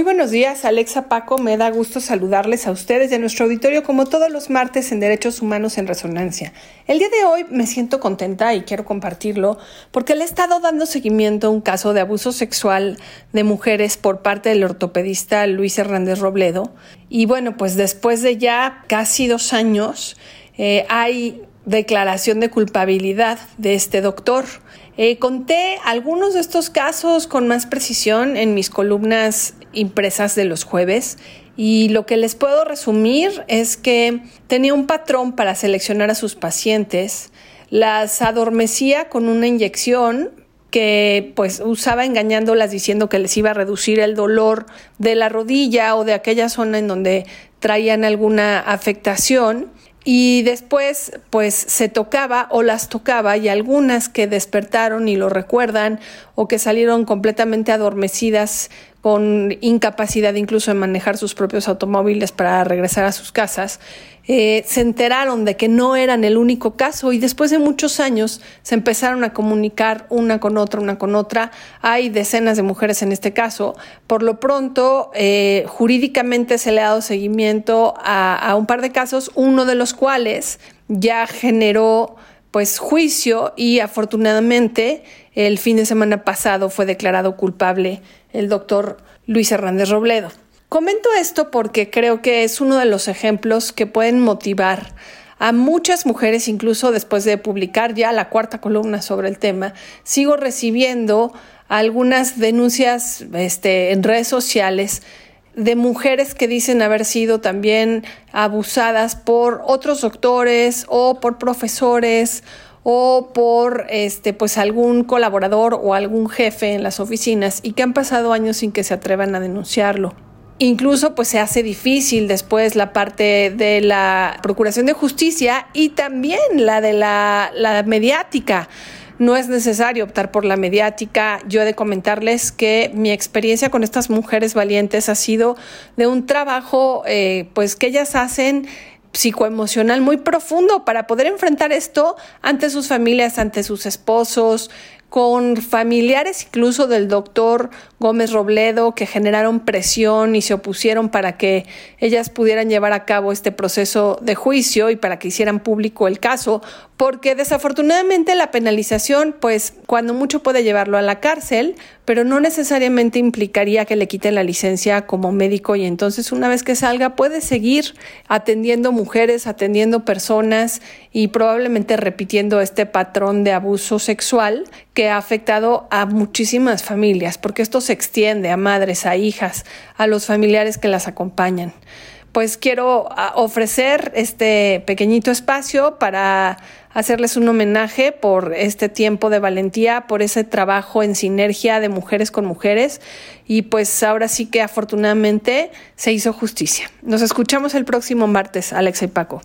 Muy buenos días, Alexa Paco. Me da gusto saludarles a ustedes y a nuestro auditorio como todos los martes en Derechos Humanos en Resonancia. El día de hoy me siento contenta y quiero compartirlo porque le he estado dando seguimiento a un caso de abuso sexual de mujeres por parte del ortopedista Luis Hernández Robledo. Y bueno, pues después de ya casi dos años eh, hay declaración de culpabilidad de este doctor. Eh, conté algunos de estos casos con más precisión en mis columnas impresas de los jueves y lo que les puedo resumir es que tenía un patrón para seleccionar a sus pacientes, las adormecía con una inyección que pues usaba engañándolas diciendo que les iba a reducir el dolor de la rodilla o de aquella zona en donde traían alguna afectación y después pues se tocaba o las tocaba y algunas que despertaron y lo recuerdan o que salieron completamente adormecidas con incapacidad incluso de manejar sus propios automóviles para regresar a sus casas, eh, se enteraron de que no eran el único caso y después de muchos años se empezaron a comunicar una con otra, una con otra. Hay decenas de mujeres en este caso. Por lo pronto, eh, jurídicamente se le ha dado seguimiento a, a un par de casos, uno de los cuales ya generó pues juicio y afortunadamente el fin de semana pasado fue declarado culpable el doctor Luis Hernández Robledo. Comento esto porque creo que es uno de los ejemplos que pueden motivar a muchas mujeres, incluso después de publicar ya la cuarta columna sobre el tema, sigo recibiendo algunas denuncias este, en redes sociales de mujeres que dicen haber sido también abusadas por otros doctores o por profesores o por este pues algún colaborador o algún jefe en las oficinas y que han pasado años sin que se atrevan a denunciarlo. Incluso pues se hace difícil después la parte de la Procuración de Justicia y también la de la, la mediática no es necesario optar por la mediática. Yo he de comentarles que mi experiencia con estas mujeres valientes ha sido de un trabajo eh, pues que ellas hacen psicoemocional muy profundo para poder enfrentar esto ante sus familias, ante sus esposos, con familiares incluso del doctor Gómez Robledo que generaron presión y se opusieron para que ellas pudieran llevar a cabo este proceso de juicio y para que hicieran público el caso, porque desafortunadamente la penalización, pues cuando mucho puede llevarlo a la cárcel, pero no necesariamente implicaría que le quiten la licencia como médico y entonces una vez que salga puede seguir atendiendo mujeres, atendiendo personas y probablemente repitiendo este patrón de abuso sexual que ha afectado a muchísimas familias, porque esto se extiende a madres, a hijas, a los familiares que las acompañan. Pues quiero ah, ofrecer este pequeñito espacio para hacerles un homenaje por este tiempo de valentía, por ese trabajo en sinergia de mujeres con mujeres y pues ahora sí que afortunadamente se hizo justicia. Nos escuchamos el próximo martes, Alexa y Paco.